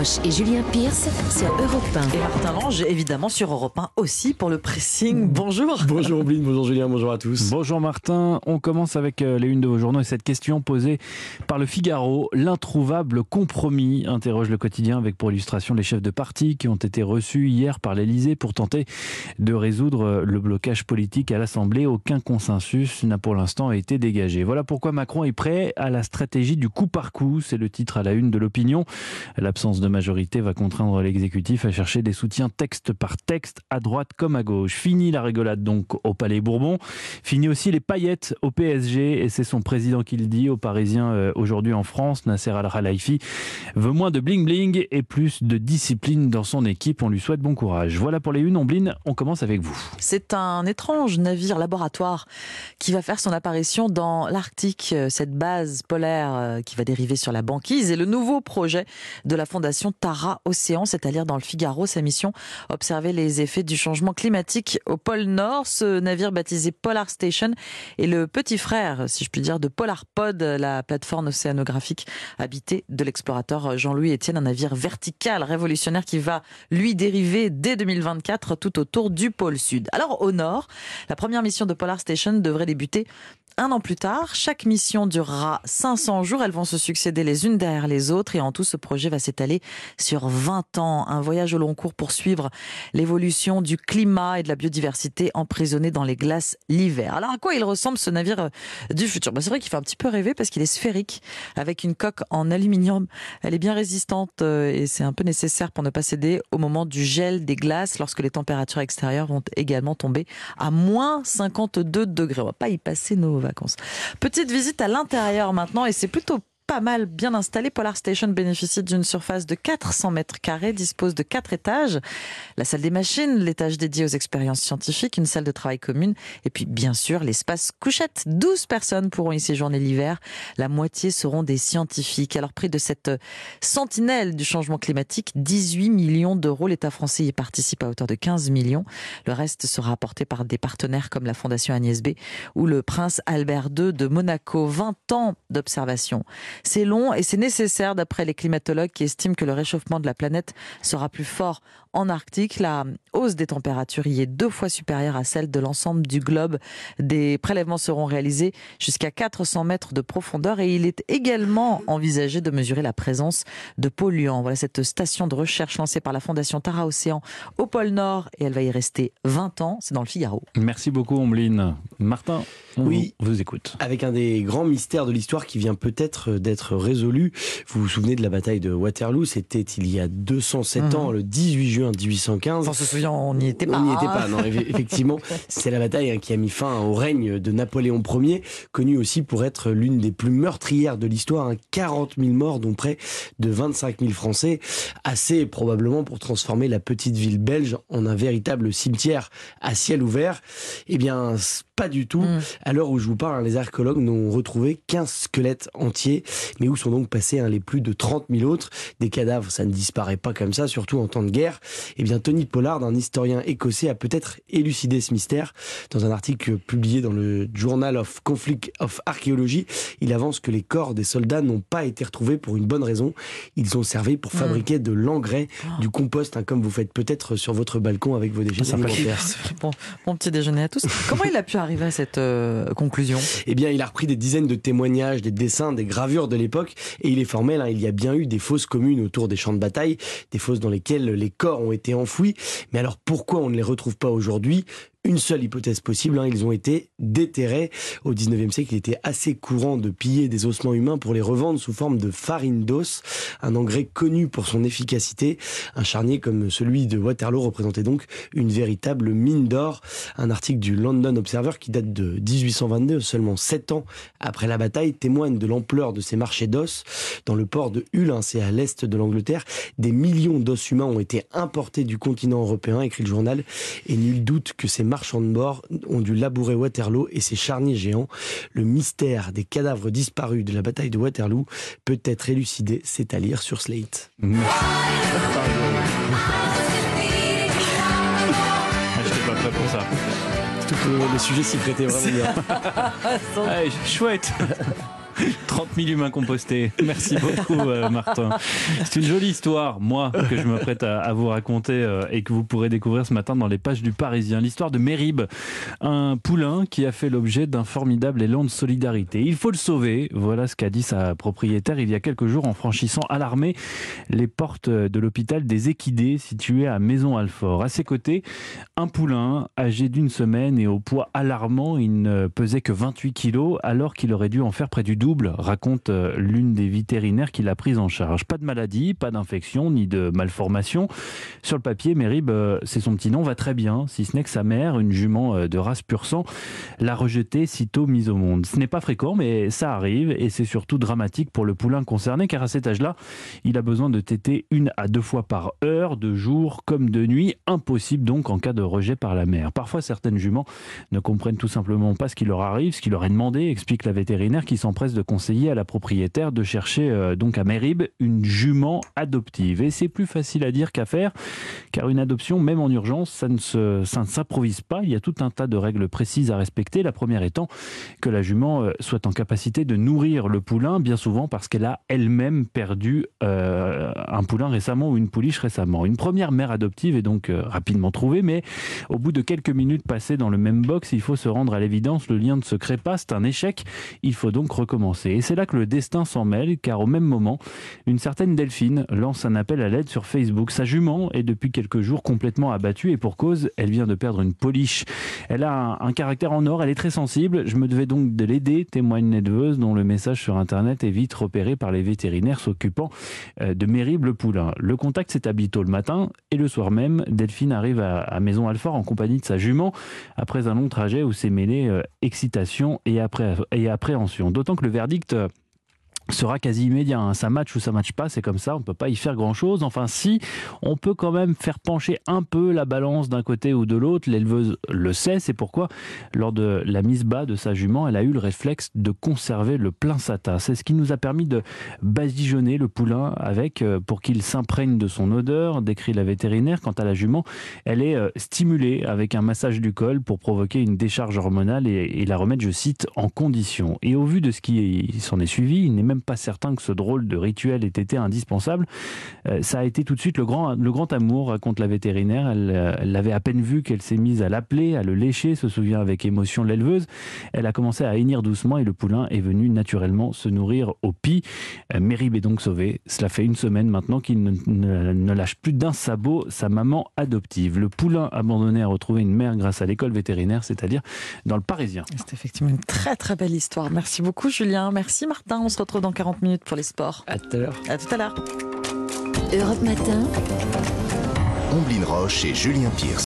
Roche et Julien Pierce sur Europe 1. Et Martin Lange, évidemment, sur Europe 1 aussi pour le pressing. Bonjour. Bonjour Blin, bonjour Julien, bonjour à tous. Bonjour Martin, on commence avec euh, les unes de vos journaux et cette question posée par le Figaro. L'introuvable compromis interroge le quotidien avec pour illustration les chefs de parti qui ont été reçus hier par l'Elysée pour tenter de résoudre euh, le blocage politique à l'Assemblée. Aucun consensus n'a pour l'instant été dégagé. Voilà pourquoi Macron est prêt à la stratégie du coup par coup. C'est le titre à la une de l'opinion. L'absence de majorité va contraindre l'exécutif à chercher des soutiens texte par texte, à droite comme à gauche. Fini la rigolade donc au Palais Bourbon. Fini aussi les paillettes au PSG. Et c'est son président qui le dit aux Parisiens euh, aujourd'hui en France. Nasser Al-Khelaifi veut moins de bling-bling et plus de discipline dans son équipe. On lui souhaite bon courage. Voilà pour les unes. Omblin, on commence avec vous. C'est un étrange navire laboratoire qui va faire son apparition dans l'Arctique, euh, cette base polaire euh, qui va dériver sur la banquise et le nouveau projet de la fondation Tara Océan, c'est à dire dans le Figaro. Sa mission, observer les effets du changement climatique au pôle Nord. Ce navire baptisé Polar Station est le petit frère, si je puis dire, de Polar Pod, la plateforme océanographique habitée de l'explorateur Jean-Louis Etienne, un navire vertical révolutionnaire qui va lui dériver dès 2024 tout autour du pôle Sud. Alors au Nord, la première mission de Polar Station devrait débuter un an plus tard. Chaque mission durera 500 jours. Elles vont se succéder les unes derrière les autres et en tout, ce projet va s'étaler sur 20 ans. Un voyage au long cours pour suivre l'évolution du climat et de la biodiversité emprisonnée dans les glaces l'hiver. Alors à quoi il ressemble ce navire euh, du futur? Bah, C'est vrai qu'il fait un petit peu rêver parce qu'il est sphérique avec une coque en aluminium. Elle est bien résistante euh, et c'est un peu nécessaire pour ne pas céder au moment du gel des glaces lorsque les températures extérieures vont également tomber à moins 52 degrés. On va pas y passer nos Petite visite à l'intérieur maintenant et c'est plutôt pas mal bien installé. Polar Station bénéficie d'une surface de 400 mètres carrés, dispose de quatre étages. La salle des machines, l'étage dédié aux expériences scientifiques, une salle de travail commune et puis bien sûr l'espace couchette. 12 personnes pourront y séjourner l'hiver. La moitié seront des scientifiques. Alors prix de cette sentinelle du changement climatique, 18 millions d'euros. L'État français y participe à hauteur de 15 millions. Le reste sera apporté par des partenaires comme la Fondation Agnès B ou le prince Albert II de Monaco. 20 ans d'observation. C'est long et c'est nécessaire d'après les climatologues qui estiment que le réchauffement de la planète sera plus fort en Arctique. La hausse des températures y est deux fois supérieure à celle de l'ensemble du globe. Des prélèvements seront réalisés jusqu'à 400 mètres de profondeur et il est également envisagé de mesurer la présence de polluants. Voilà cette station de recherche lancée par la Fondation Tara Océan au pôle Nord et elle va y rester 20 ans. C'est dans le Figaro. Merci beaucoup, Ombline. Martin, on Oui. vous écoute. Avec un des grands mystères de l'histoire qui vient peut-être d'être résolu. Vous vous souvenez de la bataille de Waterloo? C'était il y a 207 Mhm. ans, le 18 juin 1815. On se souvient, on n'y était pas. On n'y était hein. pas, non, eff- effectivement. C'est la bataille hein, qui a mis fin au règne de Napoléon Ier, connu aussi pour être l'une des plus meurtrières de l'histoire. hein. 40 000 morts, dont près de 25 000 Français. Assez probablement pour transformer la petite ville belge en un véritable cimetière à ciel ouvert. Eh bien, pas du tout. Mm. À l'heure où je vous parle, hein, les archéologues n'ont retrouvé qu'un squelette entier. Mais où sont donc passés hein, les plus de 30 000 autres? Des cadavres, ça ne disparaît pas comme ça, surtout en temps de guerre. Eh bien, Tony Pollard, un historien écossais, a peut-être élucidé ce mystère. Dans un article publié dans le Journal of Conflict of Archaeology, il avance que les corps des soldats n'ont pas été retrouvés pour une bonne raison. Ils ont servi pour Mm. fabriquer de l'engrais, du compost, hein, comme vous faites peut-être sur votre balcon avec vos déchets alimentaires. Bon, bon petit déjeuner à tous. Comment il a pu arriver à cette euh, conclusion? Eh bien, il a repris des dizaines de témoignages, des dessins, des gravures de l'époque, et il est formel, hein, il y a bien eu des fosses communes autour des champs de bataille, des fosses dans lesquelles les corps ont été enfouis. Mais alors pourquoi on ne les retrouve pas aujourd'hui? Une seule hypothèse possible, hein, ils ont été déterrés. Au 19e siècle, il était assez courant de piller des ossements humains pour les revendre sous forme de farine d'os, un engrais connu pour son efficacité. Un charnier comme celui de Waterloo représentait donc une véritable mine d'or. Un article du London Observer qui date de 1822, seulement 7 ans après la bataille, témoigne de l'ampleur de ces marchés d'os. Dans le port de Hull, c'est à l'est de l'Angleterre, des millions d'os humains ont été importés du continent européen, écrit le journal, et nul doute que ces marchands de bord ont dû labourer Waterloo et ses charniers géants. Le mystère des cadavres disparus de la bataille de Waterloo peut être élucidé, c'est à lire sur Slate. Prêt pour ça. Tout le, le sujet s'y prêtait vraiment bien. Allez, chouette 30 000 humains compostés. Merci beaucoup, euh, Martin. C'est une jolie histoire, moi, que je me prête à, vous raconter euh, et que vous pourrez découvrir ce matin dans les pages du Parisien. L'histoire de Mérib, un poulain qui a fait l'objet d'un formidable élan de solidarité. Il faut le sauver. Voilà ce qu'a dit sa propriétaire il y a quelques jours en franchissant alarmé les portes de l'hôpital des Équidés situé à Maison-Alfort. À ses côtés, un poulain âgé d'une semaine et au poids alarmant. Il ne pesait que 28 kilos alors qu'il aurait dû en faire près du double, raconte euh, l'une des vétérinaires qui l'a prise en charge. Pas de maladie, pas d'infection, ni de malformation. Sur le papier, Mérib, euh, c'est son petit nom, va très bien, si ce n'est que sa mère, une jument euh, de race pur sang, l'a rejeté sitôt mise au monde. Ce n'est pas fréquent, mais ça arrive et c'est surtout dramatique pour le poulain concerné car à cet âge-là, il a besoin de téter une à deux fois par heure, de jour comme de nuit. Impossible donc en cas de rejet par la mère. Parfois, certaines juments ne comprennent tout simplement pas ce qui leur arrive, ce qui leur est demandé, explique la vétérinaire qui s'empresse de conseiller à la propriétaire de chercher euh, donc à Mérib une jument adoptive. Et c'est plus facile à dire qu'à faire, car une adoption, même en urgence, ça ne, s'improvise pas. Il y a tout un tas de règles précises à respecter. La première étant que la jument euh, soit en capacité de nourrir le poulain, bien souvent parce qu'elle a elle-même perdu euh, un poulain récemment ou une pouliche récemment. Une première mère adoptive est donc rapidement trouvée, mais au bout de quelques minutes passées dans le même box, il faut se rendre à l'évidence, le lien ne se crée pas, c'est un échec, il faut donc recommencer. Et c'est là que le destin s'en mêle, car au même moment, une certaine Delphine lance un appel à l'aide sur Facebook. Sa jument est depuis quelques jours complètement abattue et pour cause, elle vient de perdre une poliche. Elle a un, caractère en or, elle est très sensible, je me devais donc de l'aider, témoigne une éleveuse dont le message sur internet est vite repéré par les vétérinaires s'occupant euh, de Mérible Poulain. Le contact s'établit tôt le matin et le soir même, Delphine arrive à, Maison Alfort en compagnie de sa jument après un long trajet où s'est mêlé euh, excitation et, et appréhension. D'autant que le verdict euh, sera quasi immédiat. Hein. Ça match ou ça match pas, c'est comme ça, on peut pas y faire grand chose. Enfin, si, on peut quand même faire pencher un peu la balance d'un côté ou de l'autre. L'éleveuse le sait, c'est pourquoi, lors de la mise bas de sa jument, elle a eu le réflexe de conserver le plein satin. C'est ce qui nous a permis de badigeonner le poulain avec, euh, pour qu'il s'imprègne de son odeur, décrit la vétérinaire. Quant à la jument, elle est euh, stimulée avec un massage du col pour provoquer une décharge hormonale et, et la remettre, je cite, en condition. Et au vu de ce qui s'en est suivi, il n'est même pas certain que ce drôle de rituel ait été indispensable. Euh, ça a été tout de suite le grand, le grand amour, raconte la vétérinaire. Elle, l'avait à peine vu qu'elle s'est mise à l'appeler, à le lécher, se souvient avec émotion l'éleveuse. Elle a commencé à hennir doucement et le poulain est venu naturellement se nourrir au pis. Euh, Mérib est donc sauvé. Cela fait une semaine maintenant qu'il ne, lâche plus d'un sabot sa maman adoptive. Le poulain abandonné a retrouvé une mère grâce à l'école vétérinaire, c'est-à-dire dans le Parisien. C'est effectivement une très très belle histoire. Merci beaucoup Julien. Merci Martin. On se retrouve dans 40 minutes pour les sports. À tout à l'heure. À tout à l'heure. Europe Matin. Omblin Roche et Julien Pierce.